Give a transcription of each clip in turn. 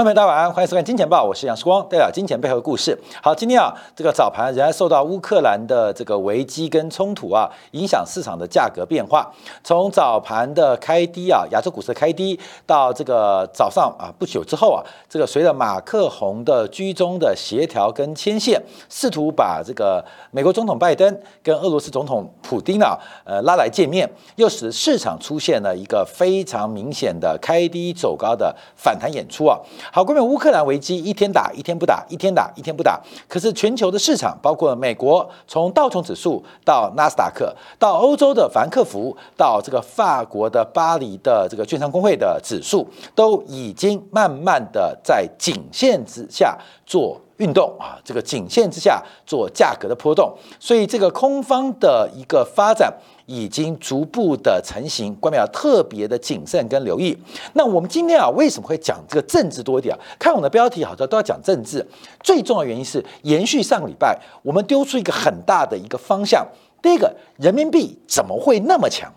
朋友们，大家晚安，欢迎收看《金钱报》，我是杨世光，带来金钱背后的故事。好，今天啊，这个早盘仍然受到乌克兰的这个危机跟冲突啊，影响市场的价格变化。从早盘的开低啊，亚洲股市的开低，到这个早上啊不久之后啊，这个随着马克宏的居中的协调跟牵线，试图把这个美国总统拜登跟俄罗斯总统普京啊，呃拉来见面，又使市场出现了一个非常明显的开低走高的反弹演出啊。好，关于乌克兰危机，一天打一天不打，一天打一天不打。可是全球的市场，包括美国，从道琼指数到纳斯达克，到欧洲的法兰克福，到这个法国的巴黎的这个券商工会的指数，都已经慢慢的在颈线之下做运动啊，这个颈线之下做价格的波动。所以这个空方的一个发展。已经逐步的成型，关要特别的谨慎跟留意。那我们今天啊，为什么会讲这个政治多一点啊？看我的标题，好像都要讲政治。最重要原因是延续上个礼拜，我们丢出一个很大的一个方向。第一个，人民币怎么会那么强？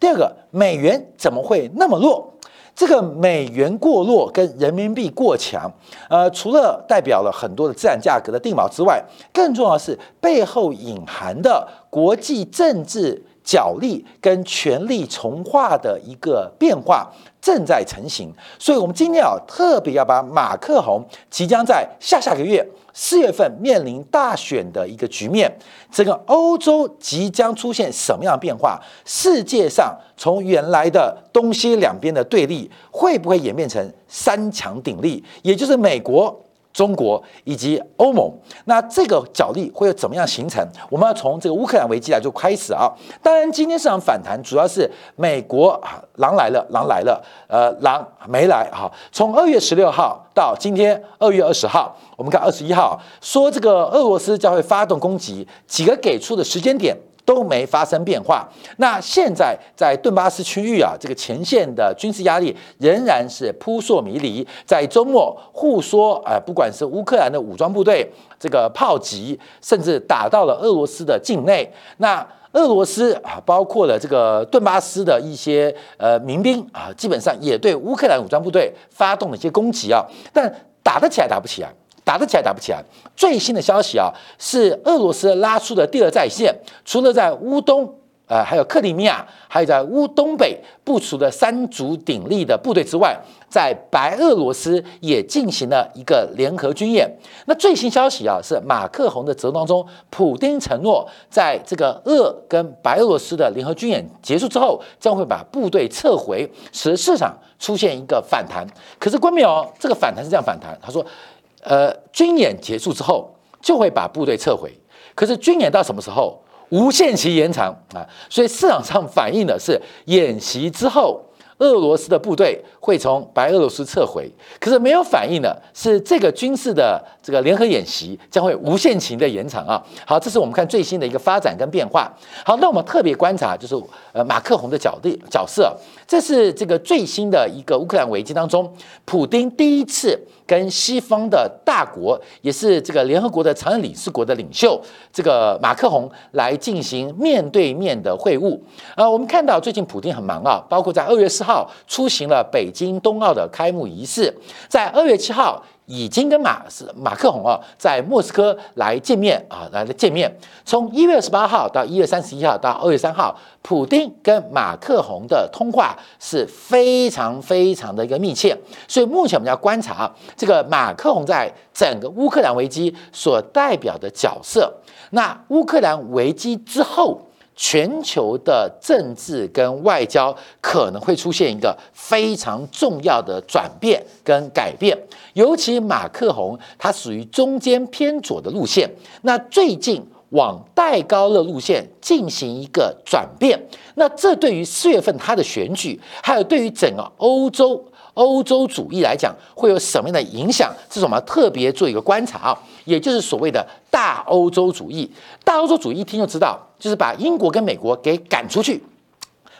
第二个，美元怎么会那么弱？这个美元过弱跟人民币过强，呃，除了代表了很多的资产价格的定锚之外，更重要的是背后隐含的国际政治。角力跟权力重化的一个变化正在成型，所以我们今天啊特别要把马克宏即将在下下个月四月份面临大选的一个局面，这个欧洲即将出现什么样的变化？世界上从原来的东西两边的对立，会不会演变成三强鼎立？也就是美国。中国以及欧盟，那这个角力会有怎么样形成？我们要从这个乌克兰危机来就开始啊。当然，今天市场反弹主要是美国啊，狼来了，狼来了，呃，狼没来哈。从二月十六号到今天二月二十号，我们看二十一号说这个俄罗斯将会发动攻击，几个给出的时间点。都没发生变化。那现在在顿巴斯区域啊，这个前线的军事压力仍然是扑朔迷离。在周末互说，呃，不管是乌克兰的武装部队这个炮击，甚至打到了俄罗斯的境内。那俄罗斯啊，包括了这个顿巴斯的一些呃民兵啊，基本上也对乌克兰武装部队发动了一些攻击啊，但打得起来打不起来。打得起来打不起来。最新的消息啊，是俄罗斯拉出的第二战线，除了在乌东，呃，还有克里米亚，还有在乌东北部署的三足鼎立的部队之外，在白俄罗斯也进行了一个联合军演。那最新消息啊，是马克宏的折当中，普京承诺，在这个俄跟白俄罗斯的联合军演结束之后，将会把部队撤回，使市场出现一个反弹。可是关淼，这个反弹是这样反弹，他说。呃，军演结束之后就会把部队撤回，可是军演到什么时候？无限期延长啊！所以市场上反映的是演习之后。俄罗斯的部队会从白俄罗斯撤回，可是没有反应的是这个军事的这个联合演习将会无限期的延长啊！好，这是我们看最新的一个发展跟变化。好，那我们特别观察就是呃马克宏的角度角色，这是这个最新的一个乌克兰危机当中，普丁第一次跟西方的大国，也是这个联合国的常任理事国的领袖，这个马克宏来进行面对面的会晤。呃，我们看到最近普京很忙啊，包括在二月四号。出行了北京冬奥的开幕仪式，在二月七号已经跟马斯马克宏啊在莫斯科来见面啊来了见面。从一月二十八号到一月三十一号到二月三号，普丁跟马克宏的通话是非常非常的一个密切。所以目前我们要观察这个马克宏在整个乌克兰危机所代表的角色。那乌克兰危机之后。全球的政治跟外交可能会出现一个非常重要的转变跟改变，尤其马克宏他属于中间偏左的路线，那最近往戴高乐路线进行一个转变，那这对于四月份他的选举，还有对于整个欧洲。欧洲主义来讲会有什么样的影响？这是我们要特别做一个观察啊，也就是所谓的大欧洲主义。大欧洲主义一听就知道，就是把英国跟美国给赶出去。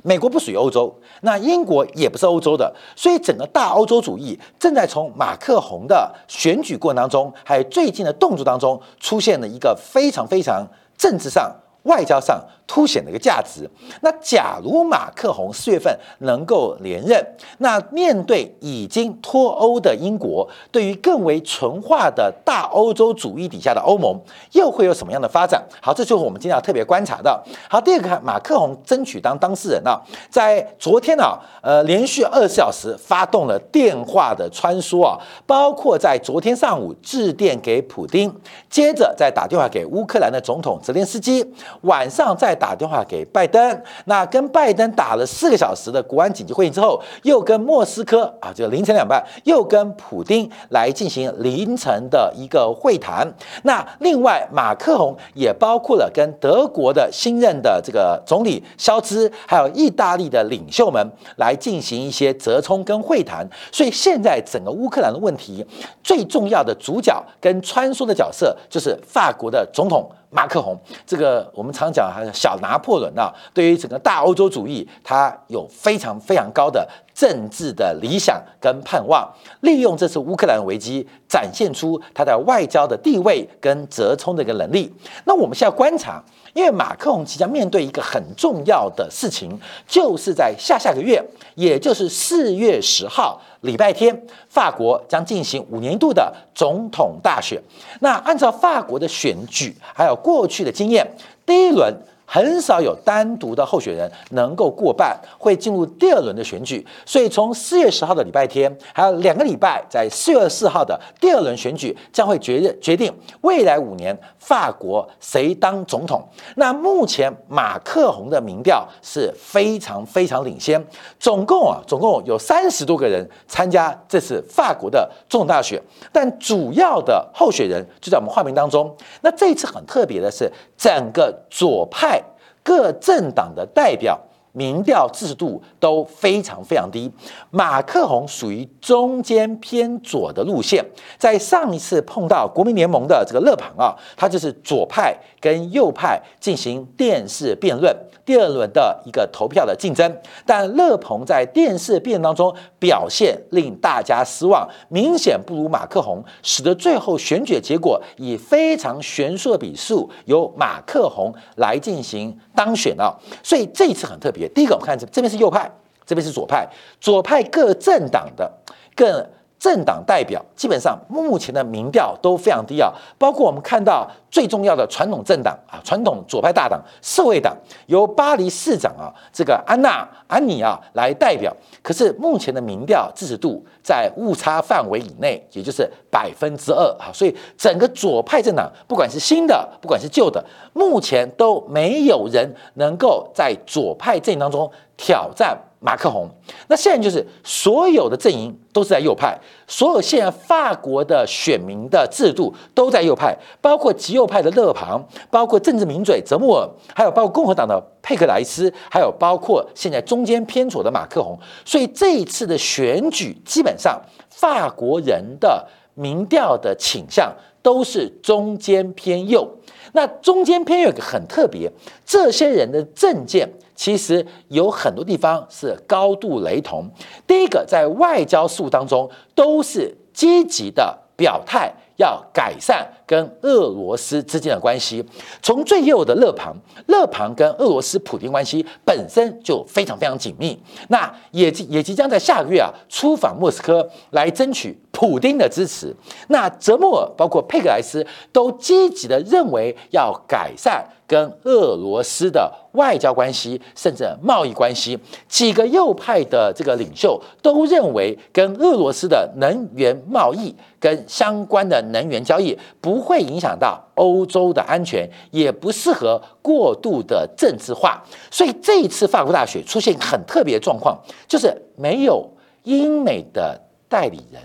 美国不属于欧洲，那英国也不是欧洲的，所以整个大欧洲主义正在从马克宏的选举过程当中，还有最近的动作当中，出现了一个非常非常政治上、外交上凸显的一个价值。那假如马克宏四月份能够连任，那面对已经脱欧的英国，对于更为纯化的大欧洲主义底下的欧盟，又会有什么样的发展？好，这就是我们今天要特别观察到。好，第二个，马克宏争取当当事人啊，在昨天啊，呃，连续二十四小时发动了电话的穿梭啊，包括在昨天上午致电给普京，接着再打电话给乌克兰的总统泽连斯基，晚上再打电话给拜登。那跟拜登打了四个小时的国安紧急会议之后，又跟莫斯科啊，就凌晨两半，又跟普京来进行凌晨的一个会谈。那另外，马克宏也包括了跟德国的新任的这个总理肖兹，还有意大利的领袖们来进行一些折冲跟会谈。所以现在整个乌克兰的问题，最重要的主角跟穿梭的角色，就是法国的总统。马克宏，这个我们常讲还是小拿破仑啊，对于整个大欧洲主义，他有非常非常高的政治的理想跟盼望，利用这次乌克兰危机，展现出他的外交的地位跟折冲的一个能力。那我们现在观察，因为马克龙即将面对一个很重要的事情，就是在下下个月，也就是四月十号。礼拜天，法国将进行五年度的总统大选。那按照法国的选举，还有过去的经验，第一轮。很少有单独的候选人能够过半，会进入第二轮的选举。所以从四月十号的礼拜天，还有两个礼拜，在四月四号的第二轮选举将会决决定未来五年法国谁当总统。那目前马克宏的民调是非常非常领先，总共啊，总共有三十多个人参加这次法国的总统大选，但主要的候选人就在我们画面当中。那这一次很特别的是，整个左派。各政党的代表民调支持度都非常非常低，马克宏属于中间偏左的路线，在上一次碰到国民联盟的这个勒庞啊，他就是左派跟右派进行电视辩论。第二轮的一个投票的竞争，但勒鹏在电视辩论当中表现令大家失望，明显不如马克宏，使得最后选举结果以非常悬殊的比数由马克宏来进行当选了。所以这一次很特别。第一个，我们看这这边是右派，这边是左派，左派各政党的各。政党代表基本上目前的民调都非常低啊，包括我们看到最重要的传统政党啊，传统左派大党社会党由巴黎市长啊这个安娜安妮啊来代表，可是目前的民调支持度在误差范围以内，也就是百分之二啊，所以整个左派政党不管是新的不管是旧的，目前都没有人能够在左派阵营当中挑战。马克宏，那现在就是所有的阵营都是在右派，所有现在法国的选民的制度都在右派，包括极右派的勒庞，包括政治名嘴泽穆尔，还有包括共和党的佩克莱斯，还有包括现在中间偏左的马克宏。所以这一次的选举，基本上法国人的民调的倾向都是中间偏右。那中间偏右有个很特别，这些人的政见。其实有很多地方是高度雷同。第一个，在外交事务当中，都是积极的表态，要改善跟俄罗斯之间的关系。从最右的勒庞，勒庞跟俄罗斯普京关系本身就非常非常紧密。那也也即将在下个月啊出访莫斯科，来争取普京的支持。那泽莫尔包括佩格莱斯都积极的认为要改善。跟俄罗斯的外交关系，甚至贸易关系，几个右派的这个领袖都认为，跟俄罗斯的能源贸易跟相关的能源交易不会影响到欧洲的安全，也不适合过度的政治化。所以这一次法国大选出现很特别的状况，就是没有英美的代理人。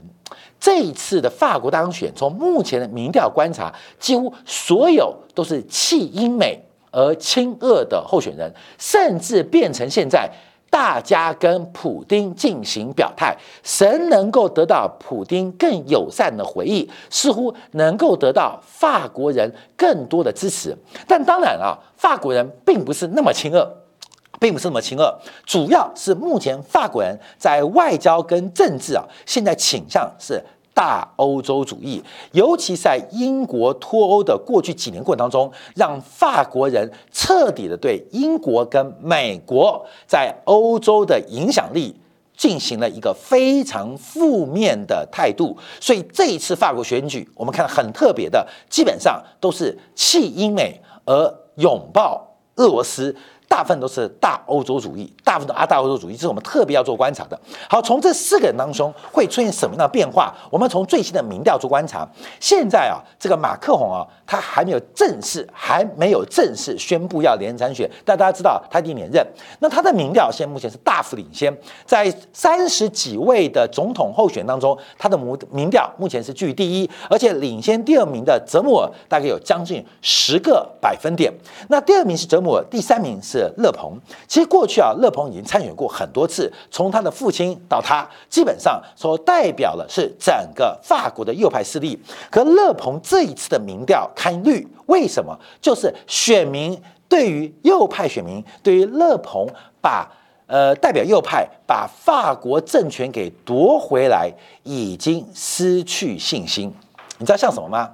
这一次的法国当选，从目前的民调观察，几乎所有都是弃英美而亲俄的候选人，甚至变成现在大家跟普京进行表态，谁能够得到普京更友善的回应，似乎能够得到法国人更多的支持。但当然啊，法国人并不是那么亲俄。并不是那么亲俄，主要是目前法国人在外交跟政治啊，现在倾向是大欧洲主义，尤其在英国脱欧的过去几年过程当中，让法国人彻底的对英国跟美国在欧洲的影响力进行了一个非常负面的态度。所以这一次法国选举，我们看很特别的，基本上都是弃英美而拥抱俄罗斯。大部分都是大欧洲主义，大部分都啊大欧洲主义，这是我们特别要做观察的。好，从这四个人当中会出现什么样的变化？我们从最新的民调做观察。现在啊，这个马克宏啊，他还没有正式，还没有正式宣布要连任参选，但大家知道他已经连任。那他的民调现在目前是大幅领先，在三十几位的总统候选当中，他的民民调目前是居第一，而且领先第二名的泽姆尔大概有将近十个百分点。那第二名是泽姆尔，第三名是。是勒鹏，其实过去啊，勒鹏已经参选过很多次，从他的父亲到他，基本上所代表的是整个法国的右派势力。可勒鹏这一次的民调堪绿，为什么？就是选民对于右派选民，对于勒鹏把呃代表右派把法国政权给夺回来，已经失去信心。你知道像什么吗？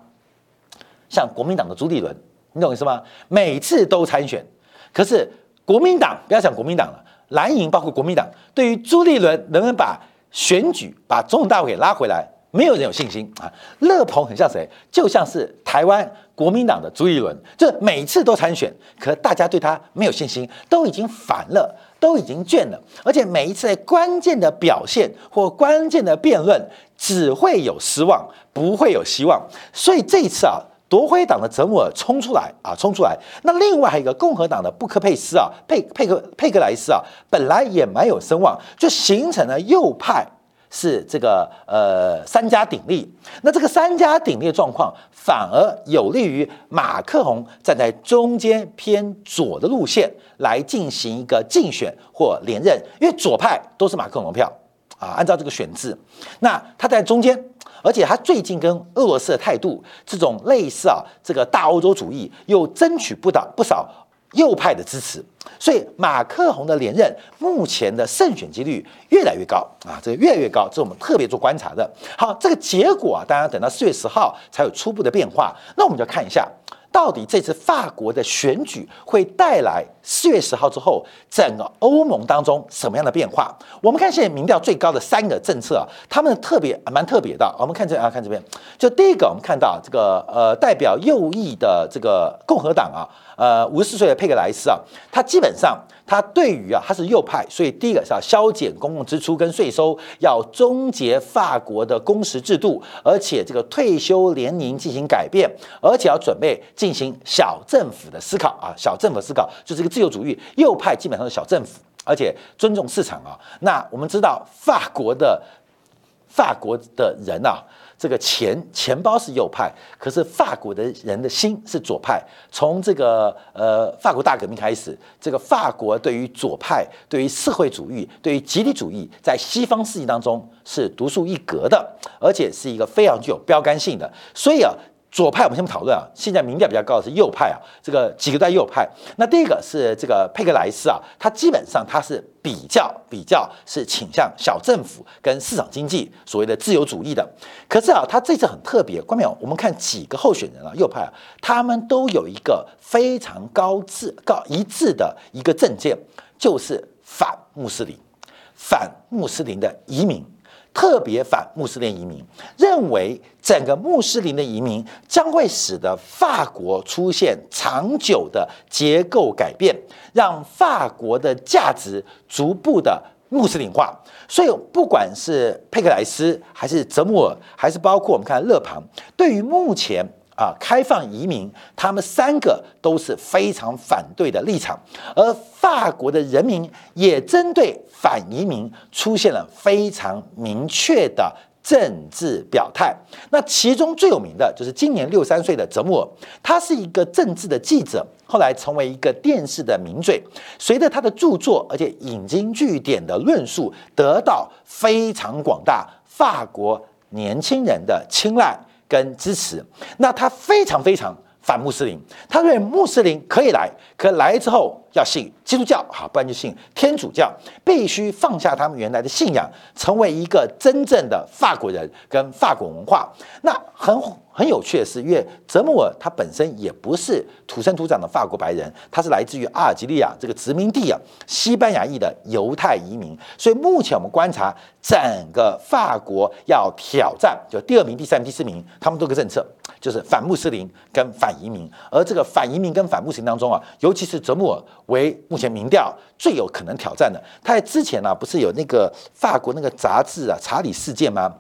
像国民党的朱立伦，你懂意思吗？每次都参选。可是国民党不要讲国民党了，蓝营包括国民党，对于朱立伦能不能把选举、把总统大会给拉回来，没有人有信心啊。乐鹏很像谁？就像是台湾国民党的朱立伦，就是每次都参选，可大家对他没有信心，都已经烦了，都已经倦了，而且每一次在关键的表现或关键的辩论，只会有失望，不会有希望。所以这一次啊。夺回党的泽姆尔冲出来啊，冲出来！那另外还有一个共和党的布克佩斯啊，佩佩克佩克莱斯啊，本来也蛮有声望，就形成了右派是这个呃三家鼎立。那这个三家鼎立的状况，反而有利于马克宏站在中间偏左的路线来进行一个竞选或连任，因为左派都是马克宏票啊，按照这个选制，那他在中间。而且他最近跟俄罗斯的态度，这种类似啊，这个大欧洲主义又争取不到不少右派的支持，所以马克宏的连任目前的胜选几率越来越高啊，这越来越高，这是我们特别做观察的。好，这个结果啊，当然等到四月十号才有初步的变化，那我们就看一下。到底这次法国的选举会带来四月十号之后整个欧盟当中什么样的变化？我们看现在民调最高的三个政策啊，他们特别蛮特别的。我们看这啊，看这边，就第一个，我们看到这个呃代表右翼的这个共和党啊。呃，五十四岁的佩格莱斯啊，他基本上他对于啊，他是右派，所以第一个是要削减公共支出跟税收，要终结法国的工时制度，而且这个退休年龄进行改变，而且要准备进行小政府的思考啊，小政府思考就是一个自由主义，右派基本上是小政府，而且尊重市场啊。那我们知道法国的法国的人啊。这个钱钱包是右派，可是法国的人的心是左派。从这个呃法国大革命开始，这个法国对于左派、对于社会主义、对于集体主义，在西方世界当中是独树一格的，而且是一个非常具有标杆性的。所以啊。左派我们先不讨论啊，现在民调比较高的是右派啊，这个几个在右派。那第一个是这个佩克莱斯啊，他基本上他是比较比较是倾向小政府跟市场经济，所谓的自由主义的。可是啊，他这次很特别，关没有？我们看几个候选人啊，右派啊，他们都有一个非常高致高一致的一个政见，就是反穆斯林，反穆斯林的移民。特别反穆斯林移民，认为整个穆斯林的移民将会使得法国出现长久的结构改变，让法国的价值逐步的穆斯林化。所以，不管是佩克莱斯，还是泽穆尔，还是包括我们看勒庞，对于目前。啊，开放移民，他们三个都是非常反对的立场，而法国的人民也针对反移民出现了非常明确的政治表态。那其中最有名的就是今年六三岁的泽穆尔，他是一个政治的记者，后来成为一个电视的名嘴。随着他的著作，而且引经据典的论述，得到非常广大法国年轻人的青睐。跟支持，那他非常非常反穆斯林，他认为穆斯林可以来，可来之后要信基督教，好，不然就信天主教，必须放下他们原来的信仰，成为一个真正的法国人跟法国文化。那很很有趣的是，因为泽穆尔他本身也不是土生土长的法国白人，他是来自于阿尔及利亚这个殖民地啊，西班牙裔的犹太移民。所以目前我们观察整个法国要挑战，就第二名、第三名、第四名，他们都有个政策。就是反穆斯林跟反移民，而这个反移民跟反穆斯林当中啊，尤其是泽穆尔为目前民调最有可能挑战的。他在之前呢，不是有那个法国那个杂志啊查理事件吗？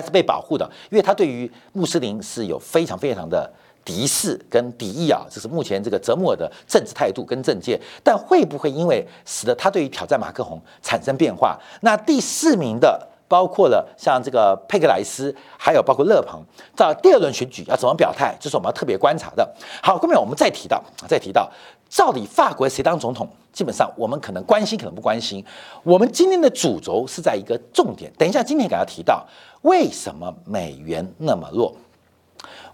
他是被保护的，因为他对于穆斯林是有非常非常的敌视跟敌意啊，这是目前这个泽穆尔的政治态度跟政见。但会不会因为使得他对于挑战马克宏产生变化？那第四名的。包括了像这个佩克莱斯，还有包括勒庞，到第二轮选举要怎么表态，这是我们要特别观察的。好，后面我们再提到，再提到，到底法国谁当总统，基本上我们可能关心，可能不关心。我们今天的主轴是在一个重点，等一下今天给大家提到，为什么美元那么弱。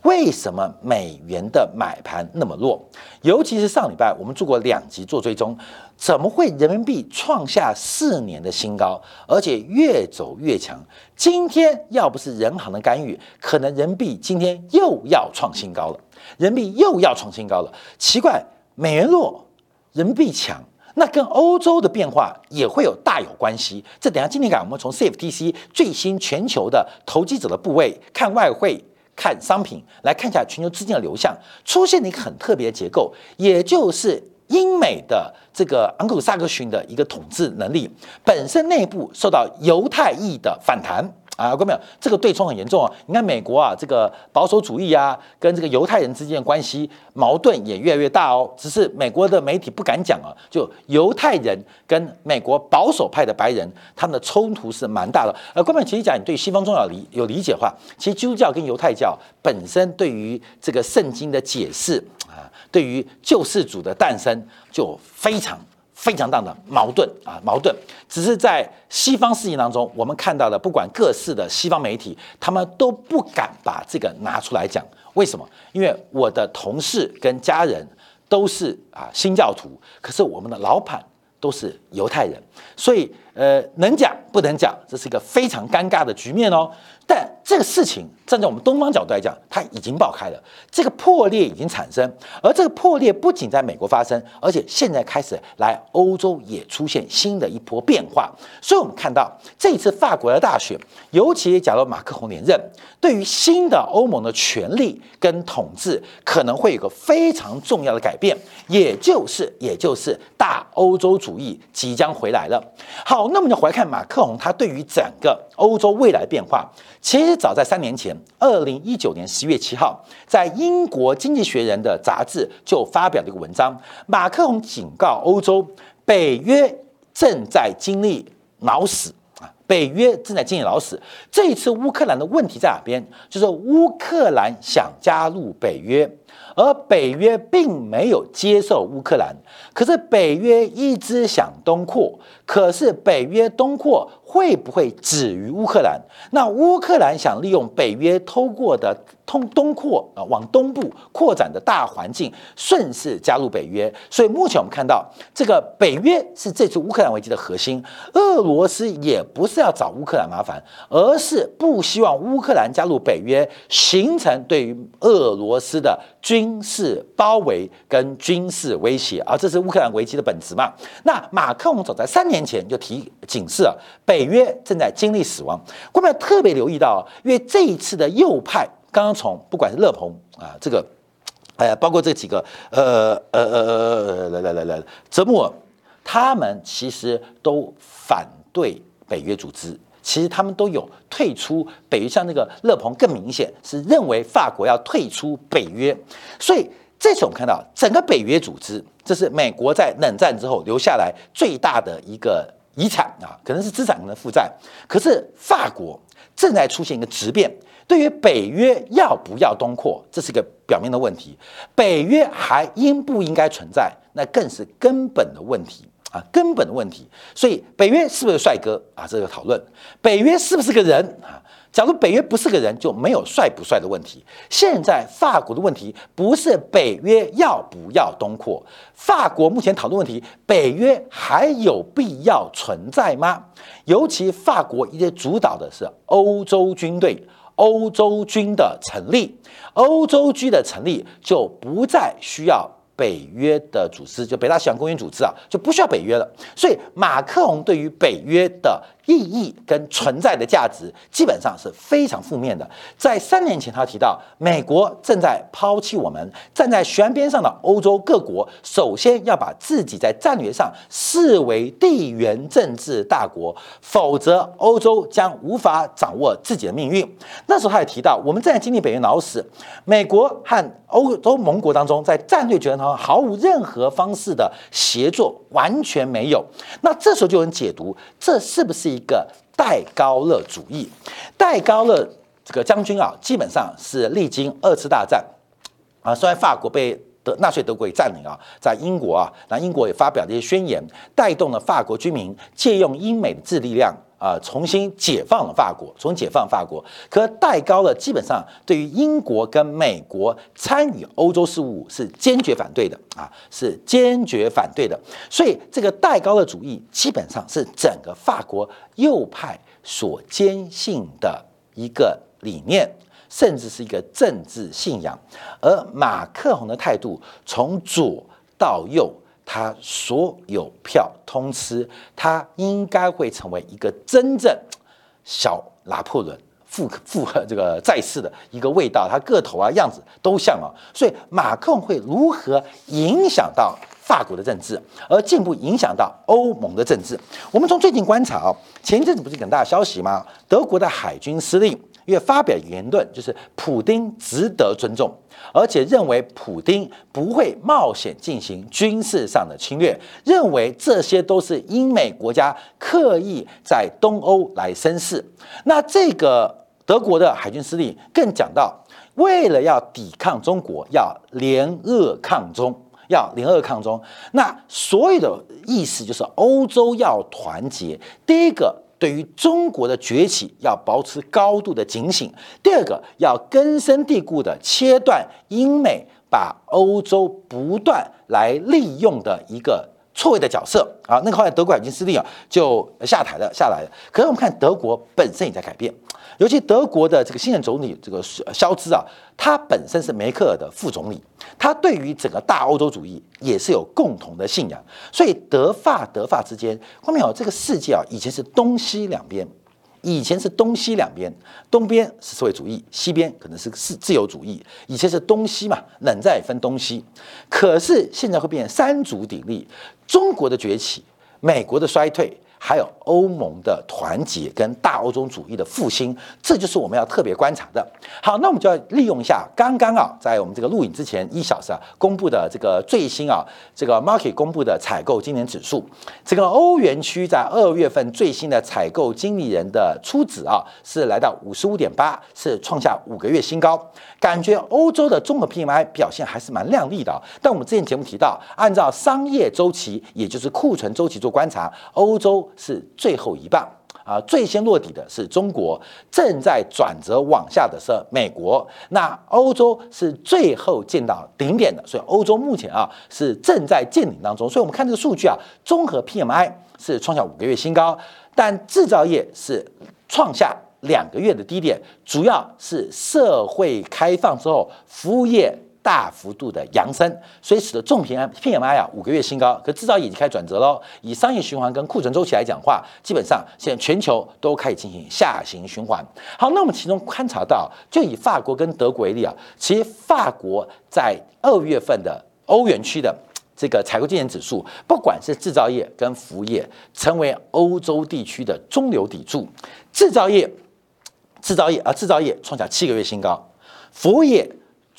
为什么美元的买盘那么弱？尤其是上礼拜我们做过两集做追踪，怎么会人民币创下四年的新高，而且越走越强？今天要不是人行的干预，可能人民币今天又要创新高了。人民币又要创新高了，奇怪，美元弱，人民币强，那跟欧洲的变化也会有大有关系。这等下今天讲，我们从 CFTC 最新全球的投机者的部位看外汇。看商品来看一下全球资金的流向，出现了一个很特别的结构，也就是英美的这个昂古萨克逊的一个统治能力本身内部受到犹太裔的反弹。啊，各位没有，这个对冲很严重啊！你看美国啊，这个保守主义啊，跟这个犹太人之间的关系矛盾也越来越大哦。只是美国的媒体不敢讲啊，就犹太人跟美国保守派的白人，他们的冲突是蛮大的。呃，各位其实讲，你对西方宗教理有理解的话，其实基督教跟犹太教本身对于这个圣经的解释啊，对于救世主的诞生就非常。非常大的矛盾啊，矛盾，只是在西方世界当中，我们看到的，不管各式的西方媒体，他们都不敢把这个拿出来讲。为什么？因为我的同事跟家人都是啊新教徒，可是我们的老板都是犹太人，所以呃能讲不能讲，这是一个非常尴尬的局面哦。但这个事情站在我们东方角度来讲，它已经爆开了，这个破裂已经产生，而这个破裂不仅在美国发生，而且现在开始来欧洲也出现新的一波变化。所以，我们看到这一次法国的大选，尤其假如马克宏连任，对于新的欧盟的权力跟统治，可能会有个非常重要的改变，也就是也就是大欧洲主义即将回来了。好，那么就回来看马克宏他对于整个欧洲未来变化。其实早在三年前，二零一九年十月七号，在英国经济学人的杂志就发表了一个文章，马克龙警告欧洲，北约正在经历脑死啊，北约正在经历脑死。这一次乌克兰的问题在哪边？就是乌克兰想加入北约。而北约并没有接受乌克兰，可是北约一直想东扩，可是北约东扩会不会止于乌克兰？那乌克兰想利用北约偷过的通东扩啊，往东部扩展的大环境，顺势加入北约。所以目前我们看到，这个北约是这次乌克兰危机的核心。俄罗斯也不是要找乌克兰麻烦，而是不希望乌克兰加入北约，形成对于俄罗斯的军。事包围跟军事威胁，而这是乌克兰危机的本质嘛？那马克龙早在三年前就提警示啊，北约正在经历死亡。我们要特别留意到，因为这一次的右派刚刚从不管是勒鹏啊，这个，哎，包括这几个，呃呃呃呃呃，来来来来，泽穆尔，他们其实都反对北约组织。其实他们都有退出北约，像那个勒鹏更明显是认为法国要退出北约，所以这次我们看到整个北约组织，这是美国在冷战之后留下来最大的一个遗产啊，可能是资产，可能负债。可是法国正在出现一个质变，对于北约要不要东扩，这是一个表面的问题；北约还应不应该存在，那更是根本的问题。啊，根本的问题。所以北约是不是帅哥啊？这个讨论，北约是不是个人啊？假如北约不是个人，就没有帅不帅的问题。现在法国的问题不是北约要不要东扩，法国目前讨论问题，北约还有必要存在吗？尤其法国一直主导的是欧洲军队、欧洲军的成立，欧洲军的成立就不再需要。北约的组织就北大西洋公约组织啊，就不需要北约了。所以马克龙对于北约的意义跟存在的价值，基本上是非常负面的。在三年前，他提到美国正在抛弃我们，站在悬边上的欧洲各国，首先要把自己在战略上视为地缘政治大国，否则欧洲将无法掌握自己的命运。那时候他也提到，我们正在经历北约脑死，美国和欧洲盟国当中，在战略决策上。毫无任何方式的协作，完全没有。那这时候就能解读，这是不是一一个戴高乐主义？戴高乐这个将军啊，基本上是历经二次大战啊，虽然法国被德纳粹德国占领啊，在英国啊，那英国也发表这些宣言，带动了法国军民借用英美的智力量。啊，重新解放了法国，重新解放法国。可戴高乐基本上对于英国跟美国参与欧洲事务是坚决反对的啊，是坚决反对的。所以这个戴高乐主义基本上是整个法国右派所坚信的一个理念，甚至是一个政治信仰。而马克宏的态度从左到右。他所有票通吃，他应该会成为一个真正小拿破仑复复合这个在世的一个味道。他个头啊样子都像啊，所以马克龙会如何影响到法国的政治，而进一步影响到欧盟的政治？我们从最近观察啊，前一阵子不是很大消息吗？德国的海军司令。因为发表言论，就是普丁值得尊重，而且认为普丁不会冒险进行军事上的侵略，认为这些都是英美国家刻意在东欧来生事。那这个德国的海军司令更讲到，为了要抵抗中国，要联俄抗中，要联俄抗中。那所有的意思就是欧洲要团结。第一个。对于中国的崛起，要保持高度的警醒。第二个，要根深蒂固的切断英美把欧洲不断来利用的一个错位的角色啊。那个后来德国海军司令啊就下台了，下来了。可是我们看德国本身也在改变。尤其德国的这个新任总理这个肖兹啊，他本身是梅克尔的副总理，他对于整个大欧洲主义也是有共同的信仰，所以德法德法之间，后面有这个世界啊，以前是东西两边，以前是东西两边，东边是社会主义，西边可能是是自由主义，以前是东西嘛，冷战分东西，可是现在会变三足鼎立，中国的崛起，美国的衰退。还有欧盟的团结跟大欧洲主义的复兴，这就是我们要特别观察的。好，那我们就要利用一下刚刚啊，在我们这个录影之前一小时啊，公布的这个最新啊，这个 market 公布的采购今年指数，这个欧元区在二月份最新的采购经理人的初值啊，是来到五十五点八，是创下五个月新高。感觉欧洲的综合 PMI 表现还是蛮亮丽的，但我们之前节目提到，按照商业周期，也就是库存周期做观察，欧洲是最后一棒啊，最先落底的是中国，正在转折往下的是美国，那欧洲是最后见到顶点的，所以欧洲目前啊是正在见顶当中，所以我们看这个数据啊，综合 PMI 是创下五个月新高，但制造业是创下。两个月的低点，主要是社会开放之后，服务业大幅度的扬升，所以使得重平安 PMI 啊五个月新高。可制造业已经开始转折喽。以商业循环跟库存周期来讲话，基本上现在全球都开始进行下行循环。好，那我们其中观察到，就以法国跟德国为例啊，其实法国在二月份的欧元区的 这个采购经理指数，不管是制造业跟服务业，成为欧洲地区的中流砥柱，制造业。制造业啊，制造业创下七个月新高，服务业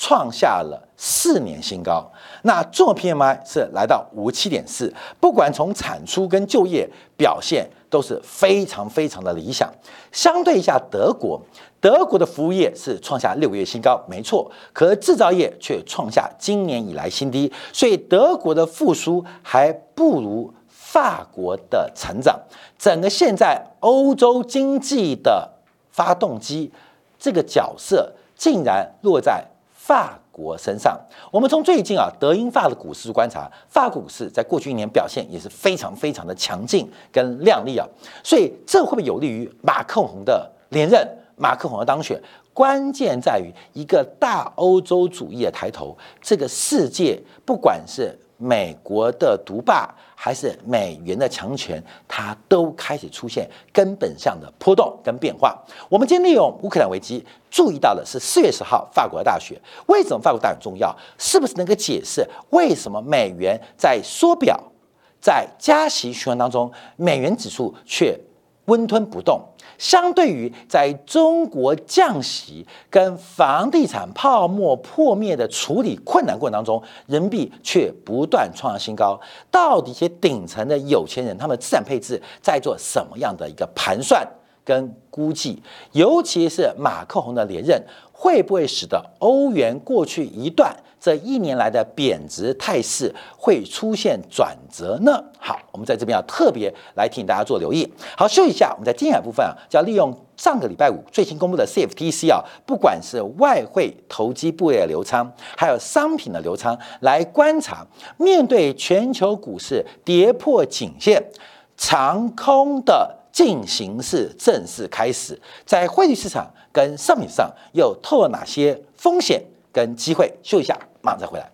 创下了四年新高。那做 PMI 是来到五七点四，不管从产出跟就业表现都是非常非常的理想。相对一下德国，德国的服务业是创下六个月新高，没错，可制造业却创下今年以来新低，所以德国的复苏还不如法国的成长。整个现在欧洲经济的。发动机这个角色竟然落在法国身上。我们从最近啊德英法的股市观察，法股市在过去一年表现也是非常非常的强劲跟亮丽啊，所以这会不会有利于马克宏的连任？马克宏的当选？关键在于一个大欧洲主义的抬头，这个世界不管是。美国的独霸还是美元的强权，它都开始出现根本上的波动跟变化。我们今天利用乌克兰危机，注意到的是四月十号法国的大选。为什么法国大选重要？是不是能够解释为什么美元在缩表、在加息循环当中，美元指数却温吞不动？相对于在中国降息跟房地产泡沫破灭的处理困难过程当中，人民币却不断创新高。到底一些顶层的有钱人，他们资产配置在做什么样的一个盘算跟估计？尤其是马克宏的连任，会不会使得欧元过去一段？这一年来的贬值态势会出现转折呢？好，我们在这边要特别来提醒大家做留意。好，休息一下，我们在精彩部分啊，就要利用上个礼拜五最新公布的 CFTC 啊，不管是外汇投机部位的流仓，还有商品的流仓，来观察面对全球股市跌破颈线，长空的进行式正式开始，在汇率市场跟商品上又透了哪些风险跟机会？休一下。马上再回来。